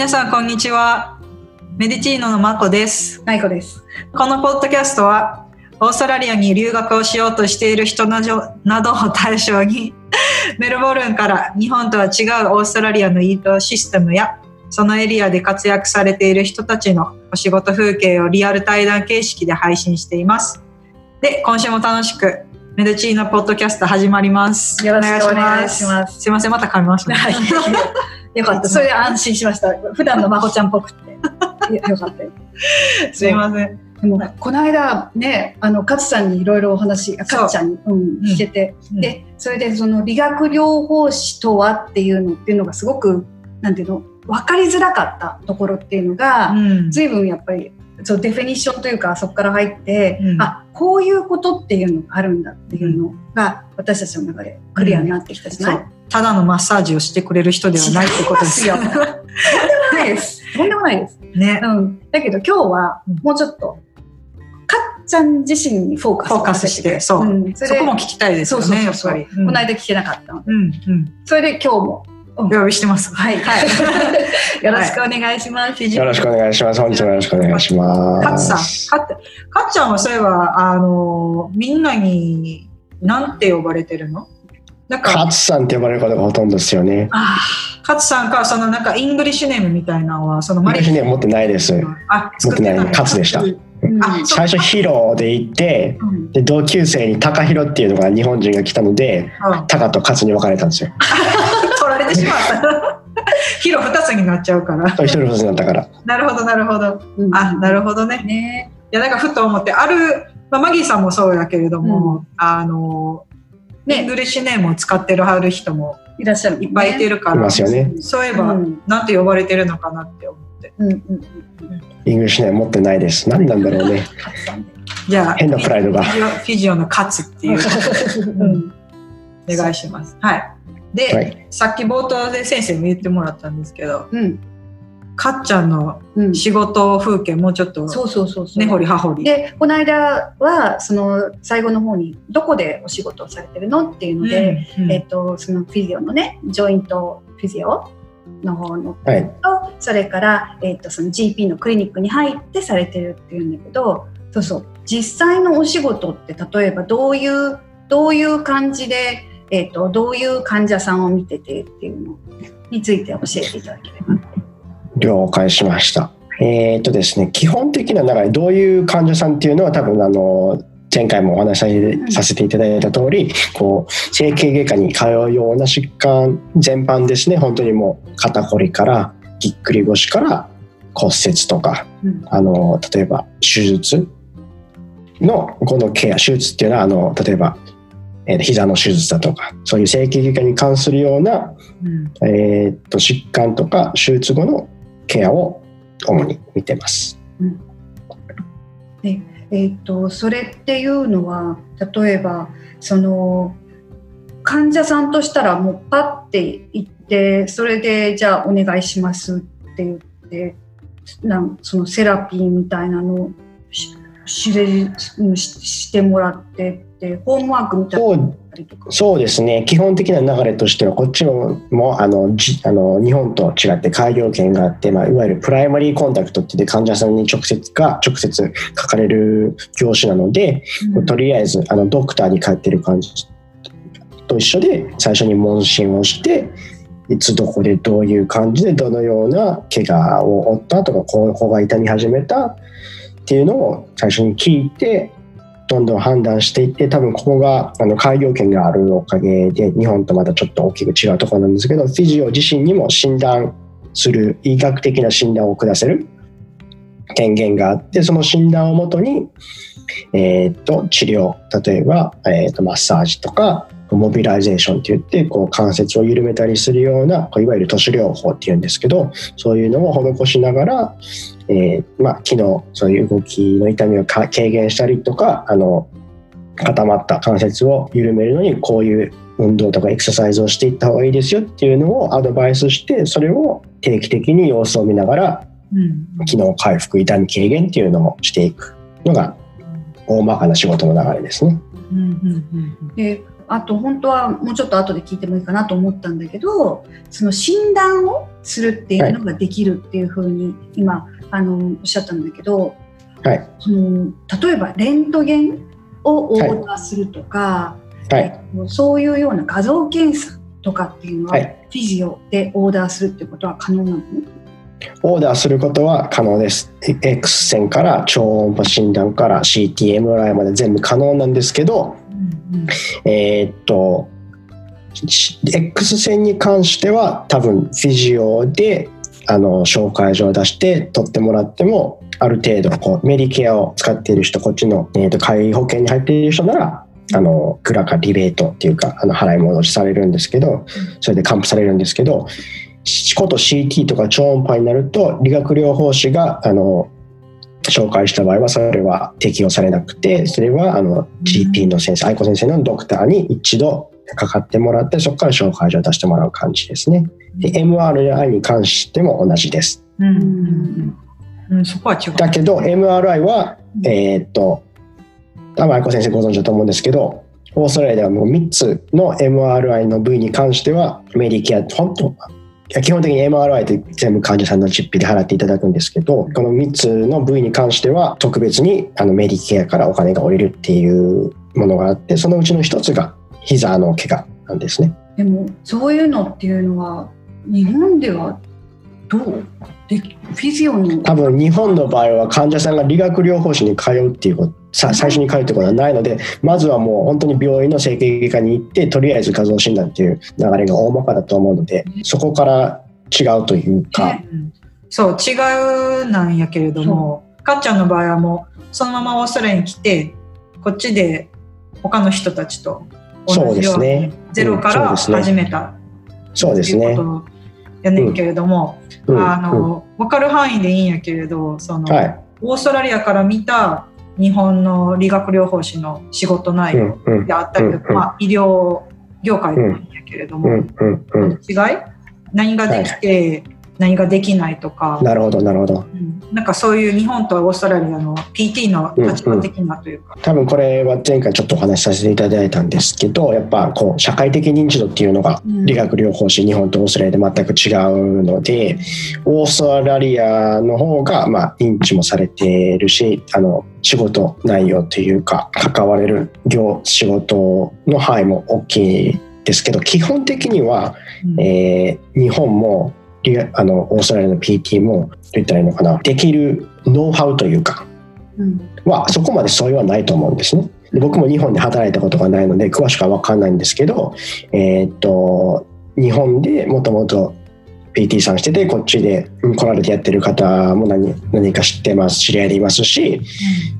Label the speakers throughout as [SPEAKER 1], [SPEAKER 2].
[SPEAKER 1] 皆さんこんにちは。メディチーノのマコです。
[SPEAKER 2] ナイコです。
[SPEAKER 1] このポッドキャストはオーストラリアに留学をしようとしている人などなどを対象にメルボルンから日本とは違うオーストラリアの医療システムやそのエリアで活躍されている人たちのお仕事風景をリアル対談形式で配信しています。で今週も楽しくメデチーノポッドキャスト始まります。
[SPEAKER 2] よろしくお願いします。
[SPEAKER 1] す。いませんまた噛みました、
[SPEAKER 2] はい。よかった。それで安心しました。普段のまこちゃんっぽくて。よよかったよ。
[SPEAKER 1] すいません。
[SPEAKER 2] でも、この間ね、あの、勝さんにいろいろお話、勝ちゃんに、うん、してて、
[SPEAKER 1] うん。
[SPEAKER 2] で、それでその理学療法士とはっていうのっていうのがすごく、なんていうの、分かりづらかったところっていうのが、
[SPEAKER 1] うん。
[SPEAKER 2] 随分やっぱり、そうデフィニッションというかそこから入って、
[SPEAKER 1] うん。
[SPEAKER 2] あこういうことっていうのがあるんだっていうのが、私たちの中でクリアになってきたじゃない、
[SPEAKER 1] そうただのマッサージをしてくれる人ではないってことですよ。
[SPEAKER 2] とんでもないです。とんでもないです。
[SPEAKER 1] ね。
[SPEAKER 2] うん。だけど今日は
[SPEAKER 1] うん。
[SPEAKER 2] もうちょっと、かっちゃん自身にフォーカス
[SPEAKER 1] フォーカスしてそう。
[SPEAKER 2] うん、そ
[SPEAKER 1] そこも聞きたいですよねやっぱり、うん。
[SPEAKER 2] この間聞けなかったので。
[SPEAKER 1] うん
[SPEAKER 2] それで今日も、
[SPEAKER 1] うん。用意してます。
[SPEAKER 2] はい。
[SPEAKER 1] はい。
[SPEAKER 2] よろしくお願いします。
[SPEAKER 3] よろしくお願いします。本日もよろしくお願いします。
[SPEAKER 1] かっさん。かっかっちゃんはそういえばあのみんなになんて呼ばれてるの？なんか。
[SPEAKER 3] 勝さんって呼ばれることがほとんどですよね。
[SPEAKER 2] あ
[SPEAKER 1] かつさんかそのなんか English name みたいなのはその
[SPEAKER 3] 私ね、持ってないです。
[SPEAKER 1] あ
[SPEAKER 3] 持ってない
[SPEAKER 1] 作
[SPEAKER 3] 勝でした。
[SPEAKER 2] あ、うん。
[SPEAKER 1] あ
[SPEAKER 3] 最初ヒロで行って、
[SPEAKER 2] うん。
[SPEAKER 3] で同級生にタカヒロっていうのが日本人が来たので、
[SPEAKER 1] うん。
[SPEAKER 3] タカと勝に分かれたんですよ。
[SPEAKER 1] 取られてしまった。ヒロ二つになっちゃうから。
[SPEAKER 3] 一人ずつになったから。
[SPEAKER 1] なるほどなるほど。
[SPEAKER 2] うん。
[SPEAKER 1] あなるほどね。
[SPEAKER 2] ね。
[SPEAKER 1] いやなんかふと思ってある、まあ、マギーさんもそうやけれども、あの
[SPEAKER 2] ね
[SPEAKER 1] English name を使ってるはる人も
[SPEAKER 2] いらっしゃる、
[SPEAKER 1] いっぱいいて
[SPEAKER 2] る。
[SPEAKER 1] るから、
[SPEAKER 3] いますよね。
[SPEAKER 1] そういえば、
[SPEAKER 2] うん
[SPEAKER 1] なんて呼ばれてるのかなって思って
[SPEAKER 2] うんうんうん。
[SPEAKER 3] English name 持ってないです。何なんだろうね。
[SPEAKER 1] じゃあ
[SPEAKER 3] 変なプライドが
[SPEAKER 1] フィジオフィジオのカツっていう
[SPEAKER 2] うん
[SPEAKER 1] お願いしますはいで、
[SPEAKER 3] はい
[SPEAKER 1] さっき冒頭で先生も言ってもらったんですけど
[SPEAKER 2] うん
[SPEAKER 1] かっちゃんの
[SPEAKER 2] うん。
[SPEAKER 1] 仕事風景もうちょっと
[SPEAKER 2] そうそうそうそう。
[SPEAKER 1] 根掘り葉掘り
[SPEAKER 2] でこの間はその最後の方にどこでお仕事をされてるのっていうので、
[SPEAKER 1] うんうん
[SPEAKER 2] えっとそのフィジオのねジョイントフィジオの方の
[SPEAKER 3] はい。
[SPEAKER 2] とそれから、えっとその GP のクリニックに入ってされてるっていうんだけどそうそう実際のお仕事って例えばどういうどういう感じで、えっとどういう患者さんを見ててっていうのについて教えていただければ。
[SPEAKER 3] 了解しました。えーっとですね、基本的な流れ、どういう患者さんっていうのは多分あの、前回もお話しさせていただいた通り、こう、整形外科に通うような疾患全般ですね、本当にもう肩こりから、ぎっくり腰から骨折とか、
[SPEAKER 2] うん。
[SPEAKER 3] あの、例えば手術の、このケア、手術っていうのは、あの、例えば、えー膝の手術だとか、そういう整形外科に関するような
[SPEAKER 1] うん。
[SPEAKER 3] えーっと疾患とか手術後のケアを主に見てます。
[SPEAKER 2] うんねえっとそれっていうのは例えばその患者さんとしたらもうパッて行ってそれでじゃあお願いしますって言ってなんそのセラピーみたいなのをししれうんししてもらってってホームワークみたいなの
[SPEAKER 3] そうですね。基本的な流れとしてはこっちももあのじあの日本と違って開業権があって、まあ、いわゆるプライマリーコンタクトって患者さんに直接が直接書かれる業種なので、
[SPEAKER 2] うん。
[SPEAKER 3] とりあえずあのドクターに帰ってる感じと一緒で最初に問診をしていつどこでどういう感じでどのような怪我を負ったとかここが痛み始めたっていうのを最初に聞いてどんどん判断していって多分ここがあの開業権があるおかげで日本とまたちょっと大きく違うところなんですけど physio 自身にも診断する医学的な診断を下せる権限があってその診断をもとにえーっと治療例えば、えーとマッサージとか mobilization って言ってこう関節を緩めたりするようなこういわゆる徒手療法っていうんですけどそういうのを施しながら、えーまあ、機能そういう動きの痛みをか軽減したりとかあの固まった関節を緩めるのにこういう運動とかエクササイズをしていった方がいいですよっていうのをアドバイスしてそれを定期的に様子を見ながら
[SPEAKER 1] うん。
[SPEAKER 3] 機能回復痛み軽減っていうのをしていくのが大まかな仕事の流れですね。
[SPEAKER 1] うんうんうん。
[SPEAKER 2] であと本当はもうちょっと後で聞いてもいいかなと思ったんだけどその診断をするっていうのができるっていうふうに今あのおっしゃったんだけど、
[SPEAKER 3] はい。
[SPEAKER 2] その例えばレントゲンをオーダーするとか、
[SPEAKER 3] はい。
[SPEAKER 2] そういうような画像検査とかっていうのは、
[SPEAKER 3] はい。
[SPEAKER 2] フィジオでオーダーするってことは可能なの？
[SPEAKER 3] オーダーすることは可能です。X 線から超音波診断から CT、MRI まで全部可能なんですけど、
[SPEAKER 1] うん。
[SPEAKER 3] えーっと、X 線に関しては多分フィジオであの紹介状を出して取ってもらってもある程度こうメディケアを使っている人こっちの、えーっと介護保険に入っている人ならあのクラかリベートっていうかあの払い戻しされるんですけどそれで還付されるんですけどこと CT とか超音波になると理学療法士があの紹介した場合はそれは適用されなくてそれはあの GP の先生愛子先生のドクターに一度かかってもらってそこから紹介状を出してもらう感じですね。で MRI に関しても同じです。
[SPEAKER 1] うんうんそこは違う。
[SPEAKER 3] だけど MRI はえーっと多分愛子先生ご存知だと思うんですけどオーストラリアではもう3つの MRI の部位に関してはメディケア本当基本的に MRI って全部患者さんの実費で払っていただくんですけどこの3つの部位に関しては特別にあのメディケアからお金が下りるっていうものがあってそのうちの1つが膝の怪我なんですね。
[SPEAKER 2] でもそういうのっていうのは日本ではどう？でフィジオに。
[SPEAKER 3] 多分日本の場合は患者さんが理学療法士に通うっていうことさ最初に通うってことはないのでまずはもう本当に病院の整形外科に行ってとりあえず画像診断っていう流れが大まかだと思うのでそこから違うというか、
[SPEAKER 1] うんそう違うなんやけれどもかっちゃんの場合はもうそのままオーストラリアに来てこっちで他の人たちと
[SPEAKER 3] そうで
[SPEAKER 1] 同じように
[SPEAKER 3] すね。
[SPEAKER 1] ゼロから始めた
[SPEAKER 3] そうですね
[SPEAKER 1] やねんけれども、
[SPEAKER 3] うん。
[SPEAKER 1] あの分かる範囲でいいんやけれどその、
[SPEAKER 3] はい。
[SPEAKER 1] オーストラリアから見た日本の理学療法士の仕事内容であったりとか、
[SPEAKER 3] うん
[SPEAKER 1] まあ、医療業界でもいいんやけれども、違い？何ができて、何ができないとか、
[SPEAKER 3] なるほどなるほど。
[SPEAKER 1] うん。なんかそういう日本とオーストラリアの PT の立場的なというか、
[SPEAKER 3] 多分これは前回ちょっとお話しさせていただいたんですけどやっぱこう社会的認知度っていうのが
[SPEAKER 2] うん。
[SPEAKER 3] 理学療法士日本とオーストラリアで全く違うのでオーストラリアの方がまあ認知もされているしあの仕事内容というか関われる業仕事の範囲も大きいですけど基本的には、
[SPEAKER 1] うん。
[SPEAKER 3] えー日本もあのオーストラリアの PT もどう言ったらいいのかな。できるノウハウというか
[SPEAKER 2] うん。
[SPEAKER 3] はそこまで相違はないと思うんですね。で僕も日本で働いたことがないので詳しくは分かんないんですけど、えーっと日本でもともと PT さんしててこっちでうん来られてやってる方も何何か知ってます知り合いでいますし、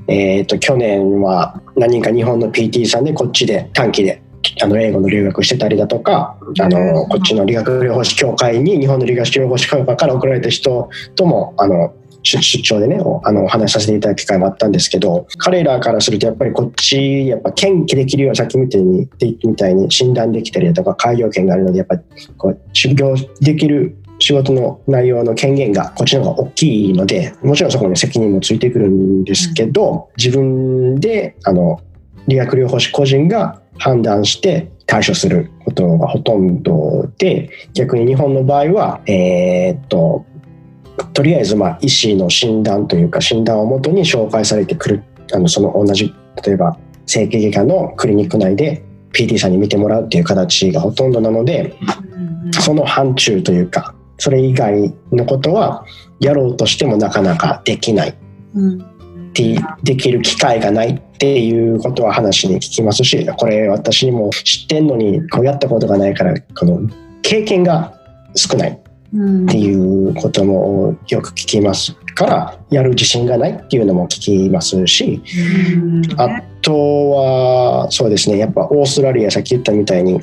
[SPEAKER 3] えーっと去年は何人か日本の PT さんでこっちで短期であの英語の留学してたりだとかあのこっちの理学療法士協会に日本の理学療法士協会から送られた人ともあの出出張でねおあのお話しさせていただく機会もあったんですけど彼らからするとやっぱりこっちやっぱ検気できるようなさっきみたいにみたいに診断できたりだとか開業権があるのでやっぱりこう修行できる仕事の内容の権限がこっちの方が大きいのでもちろんそこに責任もついてくるんですけど、自分であの理学療法士個人が判断して対処することがほとんどで逆に日本の場合はえーっととりあえずまあ医師の診断というか診断をもとに紹介されてくるあのその同じ例えば整形外科のクリニック内で PT さんに見てもらうっていう形がほとんどなのでその範疇というかそれ以外のことはやろうとしてもなかなかできない。
[SPEAKER 2] うん
[SPEAKER 3] でできる機会がないっていうことは話に聞きますしこれ私にも知ってんのにこうやったことがないからこの経験が少ない
[SPEAKER 2] うん。
[SPEAKER 3] っていうこともよく聞きますからやる自信がないっていうのも聞きますし
[SPEAKER 1] うん。
[SPEAKER 3] あとはそうですねやっぱオーストラリアさっき言ったみたいに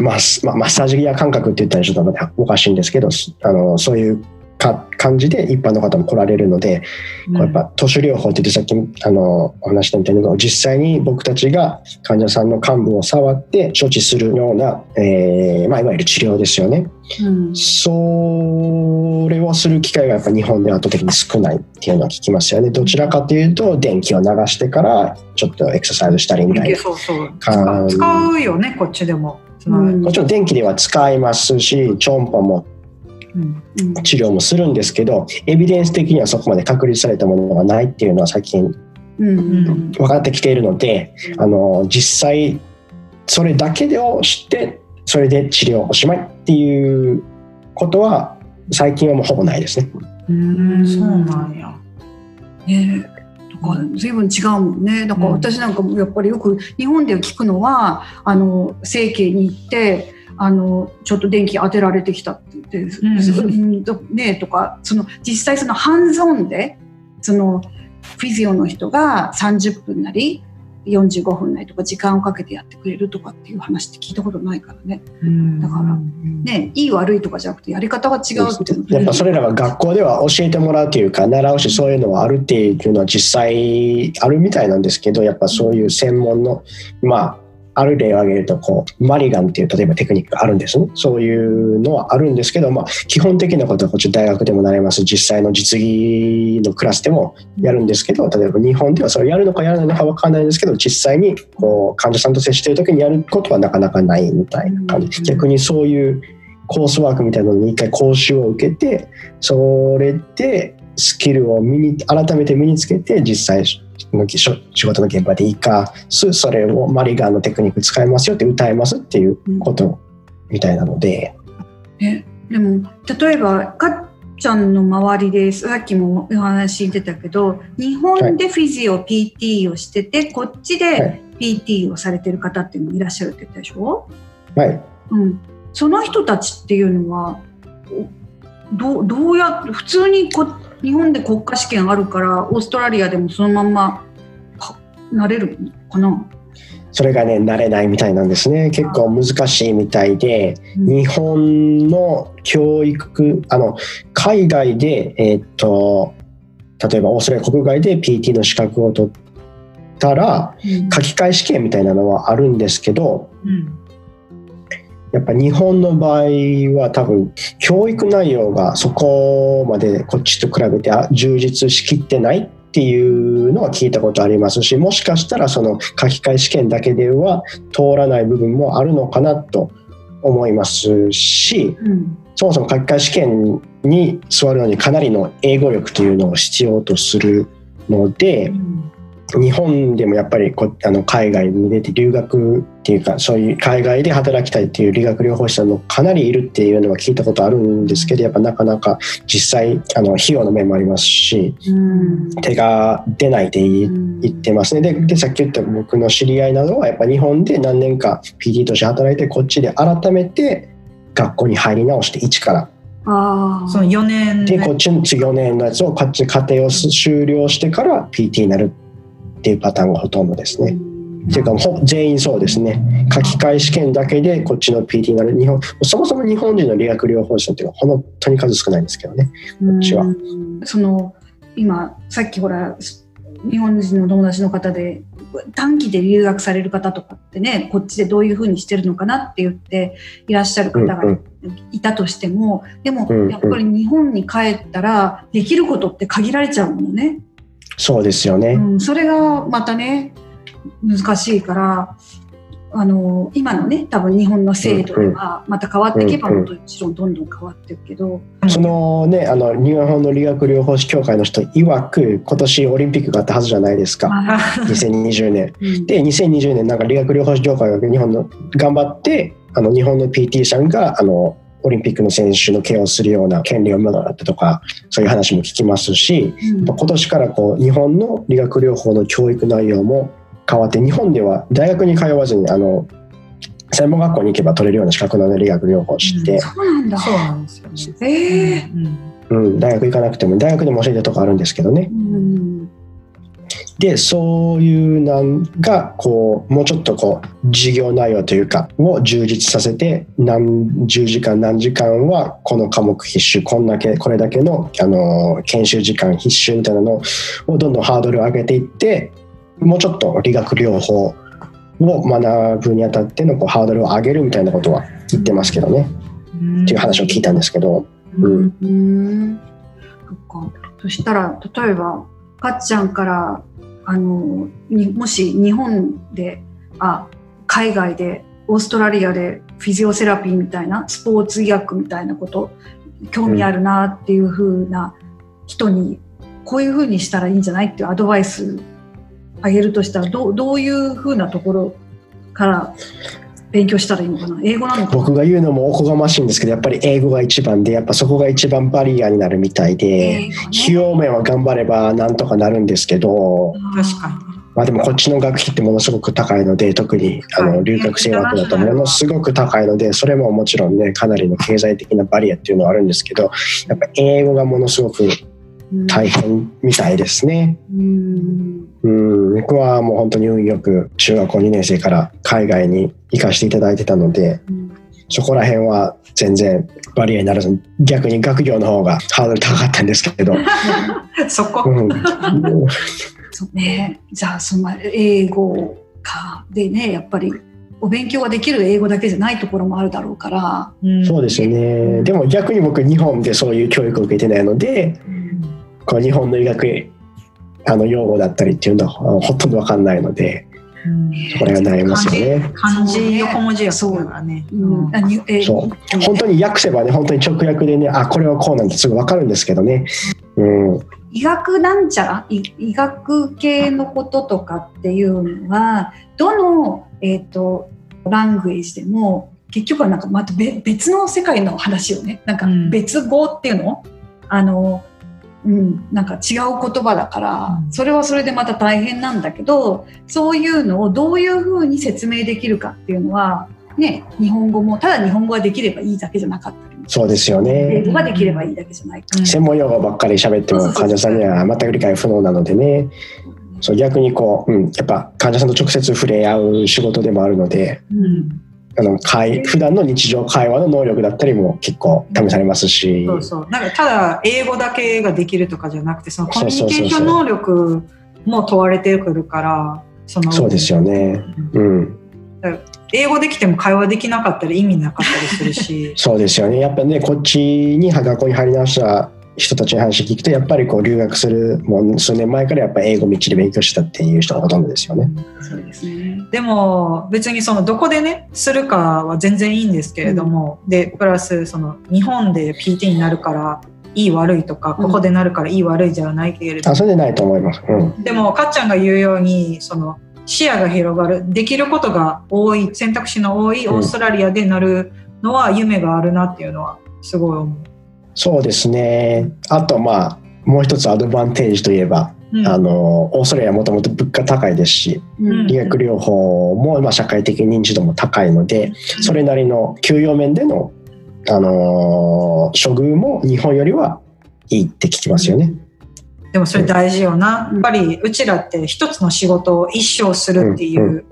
[SPEAKER 3] マッママッサージや感覚って言ったらちょっとおかしいんですけどあのそういうか感じで一般の方も来られるので、こうやっぱ都市療法って言ってさっきあのお話したみたいに実際に僕たちが患者さんの幹部を触って処置するような、えーまあ、いわゆる治療ですよね。
[SPEAKER 2] うん
[SPEAKER 3] それをする機会がやっぱ日本では圧倒的に少ないっていうのは聞きますよね。どちらかというと電気を流してからちょっとエクササイズしたりみたいな。
[SPEAKER 1] そうそう
[SPEAKER 3] か
[SPEAKER 1] 使うよねこっちでも。
[SPEAKER 3] もちろん電気では使いますし超音波も治療もするんですけどエビデンス的にはそこまで確立されたものがないっていうのは最近分かってきているのであの実際それだけでを知ってそれで治療おしまいっていうことは最近はもうほぼないですね。
[SPEAKER 1] うん。そうなんや。
[SPEAKER 2] ね。えだから随分違うもんね。だから私なんかもやっぱりよく日本で聞くのはあの整形に行ってあのちょっと電気当てられてきたって言って、
[SPEAKER 1] うん。
[SPEAKER 2] ねとかその実際そのハンズオンでそのフィジオの人が30分なり45分なりとか時間をかけてやってくれるとかっていう話って聞いたことないからね。だからねいい悪いとかじゃなくてやり方が違うっていうの。
[SPEAKER 3] やっぱそれらは学校では教えてもらうというか習うしそういうのはあるっていうのは実際あるみたいなんですけどやっぱそういう専門のまあある例を挙げるとこうマリガンっていう例えばテクニックがあるんですね。そういうのはあるんですけど、まあ、基本的なことはこっち大学でもなれます実際の実技のクラスでもやるんですけど例えば日本ではそれをやるのかやらないのか分からないんですけど実際にこう患者さんと接している時にやることはなかなかないみたいな感じ。
[SPEAKER 2] うん。
[SPEAKER 3] 逆にそういうコースワークみたいなのに一回講習を受けてそれでスキルを身に改めて身につけて実際の仕仕事の現場で生かすそれをマリガンのテクニック使いますよって歌えますっていうことみたいなので、
[SPEAKER 2] ね、でも例えばかっちゃんの周りでさっきもお話出たけど日本でフィジオ PT をしてて、こっち
[SPEAKER 3] は
[SPEAKER 2] で
[SPEAKER 3] い
[SPEAKER 2] PT をされてる方っていうのもいらっしゃるって言ったでしょ、
[SPEAKER 3] はい、
[SPEAKER 2] うん、その人たちっていうのはおどうどうや普通にこ日本で国家試験あるからオーストラリアでもそのまんまはなれるのかな、
[SPEAKER 3] それがね慣れないみたいなんですね。結構難しいみたいで
[SPEAKER 2] うん。
[SPEAKER 3] 日本の教育あの海外で、えーっと例えばオーストラリア国外で PT の資格を取ったら
[SPEAKER 2] うん。
[SPEAKER 3] 書き換え試験みたいなのはあるんですけど
[SPEAKER 1] うん
[SPEAKER 3] やっぱ日本の場合は多分教育内容がそこまでこっちと比べてあ充実しきってないっていうのは聞いたことありますしもしかしたらその書き換え試験だけでは通らない部分もあるのかなと思いますし
[SPEAKER 2] うん。
[SPEAKER 3] そもそも書き換え試験に座るのにかなりの英語力というのを必要とするので日本でもやっぱりこあの海外に出て留学っていうかそういう海外で働きたいっていう理学療法士さんもかなりいるっていうのは聞いたことあるんですけどやっぱなかなか実際あの費用の面もありますし
[SPEAKER 2] うん
[SPEAKER 3] 手が出ないで言
[SPEAKER 2] うん
[SPEAKER 3] 言ってますねででさっき言った僕の知り合いなどはやっぱ日本で何年か PT として働いてこっちで改めて学校に入り直して一から。
[SPEAKER 2] ああ
[SPEAKER 1] その4年
[SPEAKER 3] でこっちの次4年のやつをこっち家庭を終了してから PT になるっていうパターンがほとんどですね。っていうか全員そうですね。書き換え試験だけでこっちの PT になる日本そもそも日本人の理学療法士さんっていうのは本当に数少ないんですけどね。っちは。
[SPEAKER 2] うん。その今さっきほら日本人の友達の方で短期で留学される方とかってねこっちでどういうふうにしてるのかなって言っていらっしゃる方が
[SPEAKER 3] うん
[SPEAKER 2] いたとしても、でも
[SPEAKER 3] うんうん。
[SPEAKER 2] やっぱり日本に帰ったらできることって限られちゃうものね、
[SPEAKER 3] そうですよね、
[SPEAKER 2] うん、それがまたね難しいからあの今のね多分日本の制度ではまた変わっていけばもちろんどんどん変わっていくけど、
[SPEAKER 3] そのねあの日本の理学療法士協会の人曰く今年オリンピックがあったはずじゃないですか。
[SPEAKER 2] あ
[SPEAKER 3] 2020年。
[SPEAKER 2] うん。
[SPEAKER 3] で2020年なんか理学療法士協会が日本の頑張ってあの日本の PT さんがあのオリンピックの選手のケアをするような権利をもらったとかそういう話も聞きますし
[SPEAKER 2] うん。
[SPEAKER 3] 今年からこう日本の理学療法の教育内容も変わって日本では大学に通わずにあの専門学校に行けば取れるような資格の理学療法士って、
[SPEAKER 2] そうなんだ。
[SPEAKER 1] そうなんですよ。ね。
[SPEAKER 2] ええ
[SPEAKER 1] うん
[SPEAKER 3] うん、大学行かなくても大学でも教えてるとこあるんですけどね。
[SPEAKER 2] うん
[SPEAKER 3] でそういうなんがこうもうちょっとこう授業内容というかを充実させて何十時間何時間はこの科目必修こんだけこれだけのあの研修時間必修みたいなのをどんどんハードルを上げていってもうちょっと理学療法を学ぶにあたってのこうハードルを上げるみたいなことは言ってますけどね。っていう話を聞いたんですけど。うん。
[SPEAKER 2] うん。そっか。そしたら例えばかっちゃんからあのにもし日本であ海外でオーストラリアでフィジオセラピーみたいなスポーツ医学みたいなこと興味あるなっていう風な人にこういう風にしたらいいんじゃないっていうアドバイスあげるとしたらどどういう風なところから勉強したらいいのかな？英語なのかな？
[SPEAKER 3] 僕が言うのもおこがましいんですけどやっぱり英語が一番でやっぱそこが一番バリアになるみたいで
[SPEAKER 2] ね。
[SPEAKER 3] 費用面は頑張ればなんとかなるんですけど
[SPEAKER 1] 確かに。
[SPEAKER 3] まあでもこっちの学費ってものすごく高いので特にあの留学生枠だとものすごく高いのでそれももちろんねかなりの経済的なバリアっていうのはあるんですけどやっぱ英語がものすごく大変みたいですね。
[SPEAKER 2] うん
[SPEAKER 3] うん、僕はもう本当に運よく中学校2年生から海外に行かせていただいてたので
[SPEAKER 2] うん。
[SPEAKER 3] そこら辺は全然バリアにならず逆に学業の方がハードル高かったんですけど、
[SPEAKER 1] そこ、
[SPEAKER 3] うん、
[SPEAKER 2] そうね、じゃあその英語か。でねやっぱりお勉強ができる英語だけじゃないところもあるだろうから、
[SPEAKER 1] うん。
[SPEAKER 3] そうですよね。でも逆に僕日本でそういう教育を受けてないのでこう日本の医学あの用語だったりっていうのはほとんど分かんないので
[SPEAKER 1] うん。
[SPEAKER 3] これが悩みますよね。
[SPEAKER 1] 漢字横文字やそうだね。
[SPEAKER 2] う。ん。あにえ
[SPEAKER 3] そう。本当に訳せばね本当に直訳でねあこれはこうなんてすぐ分かるんですけどね。うん。
[SPEAKER 2] 医学なんちゃら？医医学系のこととかっていうのはどの、えー、とラングエージでも結局はなんかまた別別の世界の話をねなんか
[SPEAKER 1] うん。
[SPEAKER 2] 別語っていうの,、あのうん、なんか違う言葉だから、
[SPEAKER 1] うん。
[SPEAKER 2] それはそれでまた大変なんだけどそういうのをどういうふうに説明できるかっていうのは、ね、日本語もただ日本語ができればいいだけじゃなかったりも
[SPEAKER 3] そうですよね。
[SPEAKER 2] 英語ができればいいだけじゃないから。
[SPEAKER 3] 専門用語ばっかり喋っても患者さんには全く理解不能なのでね。そう逆にこう、うん、やっぱ患者さんと直接触れ合う仕事でもあるので。
[SPEAKER 2] うん
[SPEAKER 3] あの会普段の日常会話の能力だったりも結構試されますし
[SPEAKER 1] そうそう。なんかただ英語だけができるとかじゃなくて、そのコミュニケーション能力も問われてくるから、そ
[SPEAKER 3] うですよね。うん、
[SPEAKER 1] 英語できても会話できなかったら意味なかったりするし
[SPEAKER 3] そうですよねやっぱねこっちに学校に入り直した人たちの話聞くとやっぱりこう留学するもう数年前からやっぱ英語みっちり勉強したっていう人がほとんどですよね。
[SPEAKER 2] そうですね。
[SPEAKER 1] でも別にそのどこでねするかは全然いいんですけれども、でプラスその日本で PT になるからいい悪いとか、
[SPEAKER 2] うん
[SPEAKER 1] ここでなるからいい悪いじゃないけれど
[SPEAKER 3] あそれでないと思います。うん、
[SPEAKER 1] でもかっちゃんが言うようにその視野が広がるできることが多い選択肢の多い
[SPEAKER 3] うん
[SPEAKER 1] オーストラリアでなるのは夢があるなっていうのはすごい思う。
[SPEAKER 3] そうですね。あとまあもう一つアドバンテージといえば、
[SPEAKER 1] うん。
[SPEAKER 3] あのオーストラリアはもともと物価高いですし
[SPEAKER 2] うん。
[SPEAKER 3] 理学療法もまあ社会的認知度も高いのでそれなりの給与面での、あのー処遇も日本よりはいいって聞きますよね。
[SPEAKER 1] でもそれ大事よな。
[SPEAKER 2] うん。
[SPEAKER 1] やっぱりうちらって一つの仕事を一生するっていう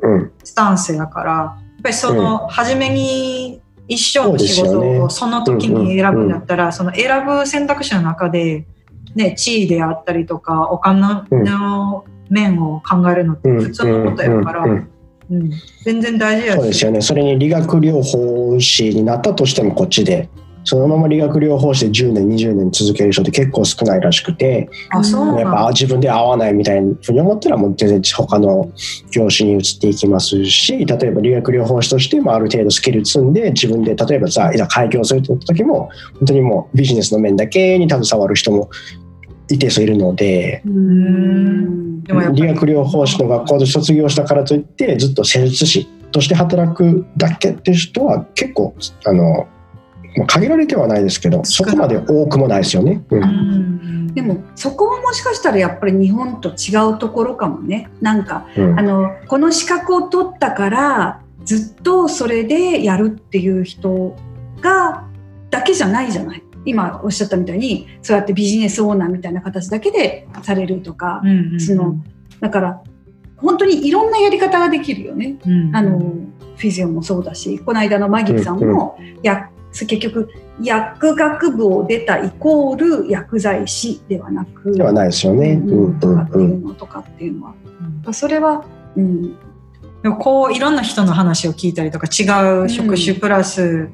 [SPEAKER 1] スタンスやから、やっぱりその初めに一生の仕事をその時に選ぶんだったら、その選ぶ選択肢の中で、ね、地位であったりとかお金の面を考えるのって
[SPEAKER 3] うん。
[SPEAKER 1] 普通のことやから、
[SPEAKER 3] うん。
[SPEAKER 1] 全然大事やし。
[SPEAKER 3] そうですよね。それに理学療法士になったとしてもこっちでそのまま理学療法士で10年20年続ける人って結構少ないらしくて
[SPEAKER 1] あ、そう
[SPEAKER 3] やっぱ自分で合わないみたいなふうに思ったらもう全然他の業種に移っていきますし例えば理学療法士としてもある程度スキル積んで自分で例えばさいざ開業するって時も本当にもうビジネスの面だけに携わる人も一定数いるので理学療法士の学校で卒業したからといってずっと施術師として働くだけって人は結構あのまあ限られてはないですけどそこまで多くもないですよね。うん。
[SPEAKER 1] うん。
[SPEAKER 2] でもそこはもしかしたらやっぱり日本と違うところかもね。なんか
[SPEAKER 3] うん。
[SPEAKER 2] あのこの資格を取ったからずっとそれでやるっていう人がだけじゃないじゃない。今おっしゃったみたいにそうやってビジネスオーナーみたいな形だけでされるとか、
[SPEAKER 1] うんうん
[SPEAKER 2] そのだから本当にいろんなやり方ができるよね。
[SPEAKER 1] うん
[SPEAKER 2] あのフィジオもそうだしこの間のマギーさんも、や結局薬学部を出たイコール薬剤師ではなく
[SPEAKER 3] ではないですよね。う
[SPEAKER 2] うん
[SPEAKER 3] ん
[SPEAKER 2] とかって
[SPEAKER 3] うん。
[SPEAKER 2] いうのとかっていうのは、それは、うん、
[SPEAKER 1] でもこういろん。な人の話を聞いたりとか違う職種プラス、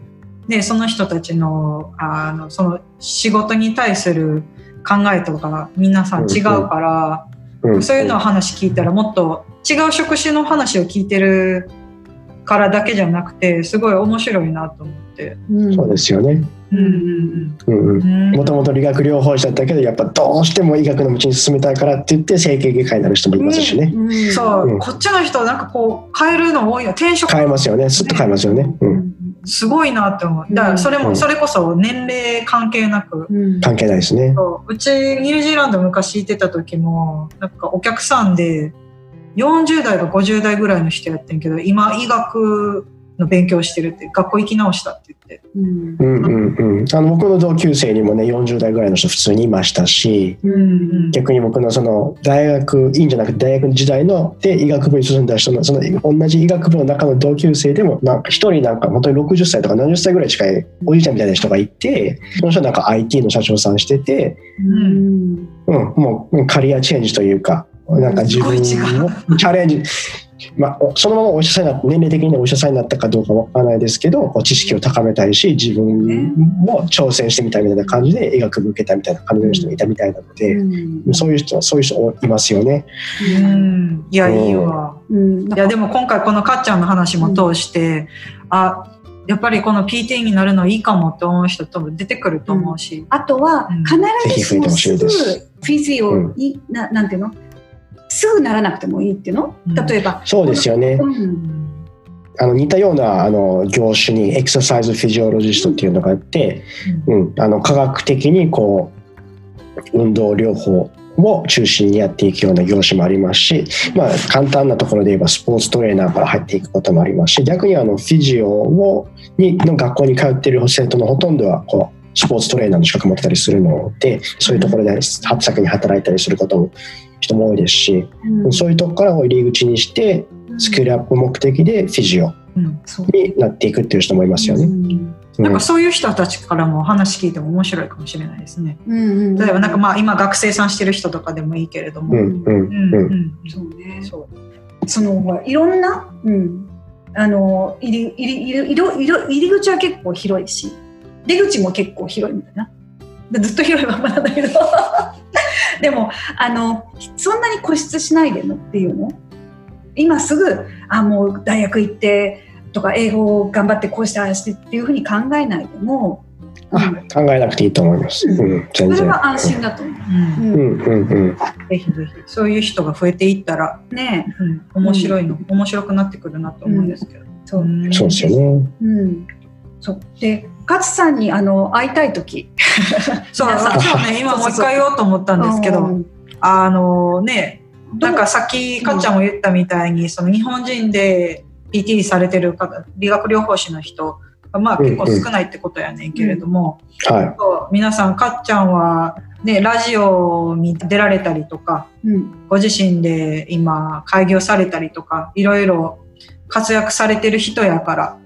[SPEAKER 1] でその人たちのあのその仕事に対する考えとか皆さん。違うから、
[SPEAKER 3] うん。
[SPEAKER 1] そういうのを話聞いたらもっと違う職種の話を聞いてるからだけじゃなくてすごい面白いなと思って。
[SPEAKER 2] うん。
[SPEAKER 3] そうですよね。
[SPEAKER 1] うんうん
[SPEAKER 3] うん。うん
[SPEAKER 1] うん。
[SPEAKER 3] もともと理学療法士だったけどやっぱどうしても医学の道に進みたいからって言って整形外科になる人もいますしね、
[SPEAKER 2] うん。
[SPEAKER 1] そう、
[SPEAKER 3] うん。
[SPEAKER 1] こっちの人なんかこう変えるの多いよ。転職。
[SPEAKER 3] 変えますよね。すっと変えますよね、
[SPEAKER 1] すごいなって思う。だからそれも、
[SPEAKER 3] うん。
[SPEAKER 1] それこそ年齢関係なく。
[SPEAKER 2] うん
[SPEAKER 3] 関係ないですね。
[SPEAKER 1] うちニュージーランド昔行ってた時もなんかお客さんで40代か50代ぐらいの人やってんけど今医学の勉強してるって学校行き直したって言って。
[SPEAKER 2] うん
[SPEAKER 3] うんうんうん。あの僕の同級生にもね40代ぐらいの人普通にいましたし
[SPEAKER 2] うん
[SPEAKER 3] 逆に僕のその大学院じゃなくて大学時代ので医学部に進んだ人のその同じ医学部の中の同級生でもなんか一人なんか本当に60歳とか70歳ぐらい近いおじいちゃんみたいな人がいてその人なんか IT の社長さんしてて
[SPEAKER 2] うん。
[SPEAKER 3] うん、もうカリアチェンジというか、なんか自分のチャレンジ、まあ、おそのままお医者さんにな年齢的にお医者さんになったかどうかわからないですけど、こう知識を高めたいし、自分も挑戦してみたいみたいな感じで医学部受けたみたいな感じの人もいたみたいなので、
[SPEAKER 2] うん。
[SPEAKER 3] そういう人、そういう人いますよね。
[SPEAKER 1] うん。いやいいわ。
[SPEAKER 2] うん。
[SPEAKER 1] いやでも今回このかっちゃんの話も通して、あやっぱりこの PT になるのいいかもって思う人多分出てくると思うし、
[SPEAKER 2] あとは
[SPEAKER 1] うん。
[SPEAKER 2] 必ずしもす。ぐフィジオに、ななんていうの？すぐならなくてもいいっていうの？
[SPEAKER 1] うん。
[SPEAKER 2] 例えば、
[SPEAKER 3] そうですよね。
[SPEAKER 2] うん
[SPEAKER 3] あの似たようなあの業種にエクササイズフィジオロジストっていうのがあって、うん、あの科学的にこう運動療法を中心にやっていくような業種もありますし、まあ、簡単なところで言えばスポーツトレーナーから入っていくこともありますし逆にあのフィジオをにの学校に通っている生徒のほとんどはこうスポーツトレーナーの資格持ってたりするのでそういうところで先に働いたりすることも人も多いですし、
[SPEAKER 2] うん。
[SPEAKER 3] そういうところからを入り口にしてスキルアップ目的でフィジオ
[SPEAKER 1] うん
[SPEAKER 2] そう。
[SPEAKER 3] になっていくっていう人もいますよね。
[SPEAKER 2] うん。
[SPEAKER 1] なんかそういう人たちからも話聞いても面白いかもしれないですね。
[SPEAKER 2] うんうん
[SPEAKER 1] 例えばなんかまあ今学生さんしてる人とかでもいいけれども。
[SPEAKER 3] うんうん
[SPEAKER 1] うん。
[SPEAKER 3] うん
[SPEAKER 1] うん
[SPEAKER 2] そうね
[SPEAKER 1] そう
[SPEAKER 2] そのほらいろんな、うん、あの入り入り入り入り入り口は結構広いし出口も結構広いみたいな。でずっと広いままなんだけどでもあのそんなに固執しないでもっていうの？今すぐあもう大学行ってとか英語を頑張ってこうしてああしてっていうふうに考えないでも、
[SPEAKER 3] あ考えなくていいと思います。うん、全然。
[SPEAKER 2] それは安心だと思う。
[SPEAKER 1] うん
[SPEAKER 3] うんうんうん。
[SPEAKER 1] ぜひぜひそういう人が増えていったら、
[SPEAKER 2] ね
[SPEAKER 1] うん、面白いの、面白くなってくるなと思うんですけど。
[SPEAKER 2] そう
[SPEAKER 1] うん
[SPEAKER 3] そうですよね。
[SPEAKER 2] うん、そうで勝さんにあの会いたい時。
[SPEAKER 1] そう、
[SPEAKER 2] 皆さん
[SPEAKER 1] 私はね、今もう一回言おうと思ったんですけど、
[SPEAKER 2] うん。
[SPEAKER 1] あのね、なんかさっきかっちゃんも言ったみたいに、その日本人で PT されてる方、理学療法士の人がまあ結構少ないってことやねんけれども、
[SPEAKER 3] は
[SPEAKER 1] そう皆さんかっちゃんはね、ラジオに出られたりとか、
[SPEAKER 2] うん。
[SPEAKER 1] ご自身で今開業されたりとか、いろいろ活躍されてる人やから、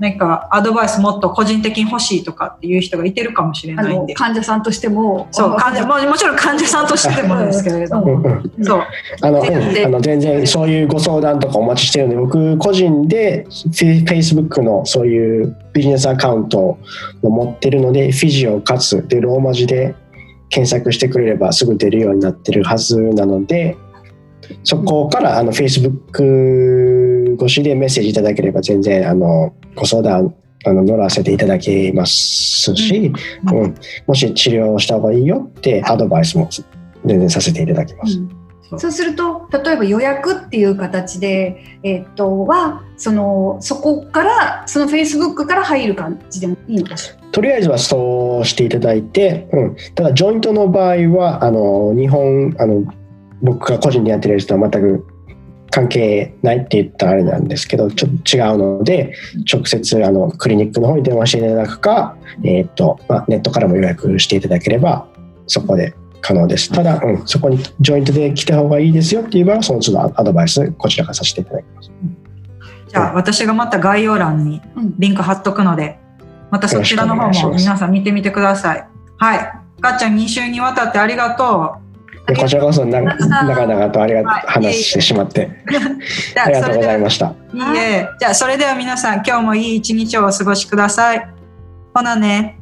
[SPEAKER 1] なんかアドバイスもっと個人的に欲しいとかっていう人がいてるかもしれ
[SPEAKER 2] あ
[SPEAKER 1] ないんで。
[SPEAKER 2] の患者さんとしても
[SPEAKER 1] そう、患者、ももちろん患者さんとしても ですけれど
[SPEAKER 3] い。
[SPEAKER 1] も。そう。
[SPEAKER 3] あの、
[SPEAKER 2] で
[SPEAKER 3] うんあの全然そういうご相談とかお待ちしてるので、僕個人でフェ Facebook のそういうビジネスアカウントを持ってるので、フィジオかつでローマ字で検索してくれればすぐ出るようになってるはずなので、そこからあの Facebook 越しでメッセージいただければ全然あのご相談あの乗らせていただけますし、
[SPEAKER 1] うん。
[SPEAKER 3] うん。もし治療した方がいいよってアドバイスも全然させていただきます。
[SPEAKER 2] うん。そうすると例えば予約っていう形で、えーっとはそのそこからそのフェイスブックから入る感じでもいいのかしら？
[SPEAKER 3] とりあえずはそうしていただいて、うん、ただジョイントの場合はあの日本あの僕が個人でやってるやつとは全く関係ないって言ったらあれなんですけどちょっと違うので直接あのクリニックの方に電話していただくか、えーっとまあ、ネットからも予約していただければそこで可能です。ただ、うん、そこにジョイントで来た方がいいですよって言えば、その都度アドバイス、こちらからさせていただきます。
[SPEAKER 1] じゃあ私がまた概要欄に
[SPEAKER 2] うん
[SPEAKER 1] リンク貼っとくので、またそちらの方も皆さん見てみてください。はい。かっちゃん2週にわたってありがと
[SPEAKER 3] でこちらこそな長々とありが
[SPEAKER 1] はい
[SPEAKER 3] 話してしまって ありがとうござい
[SPEAKER 1] ま
[SPEAKER 3] ました。
[SPEAKER 1] す。いいえ。じゃあそれでは皆さん今日もいい一日をお過ごしください。ほなね。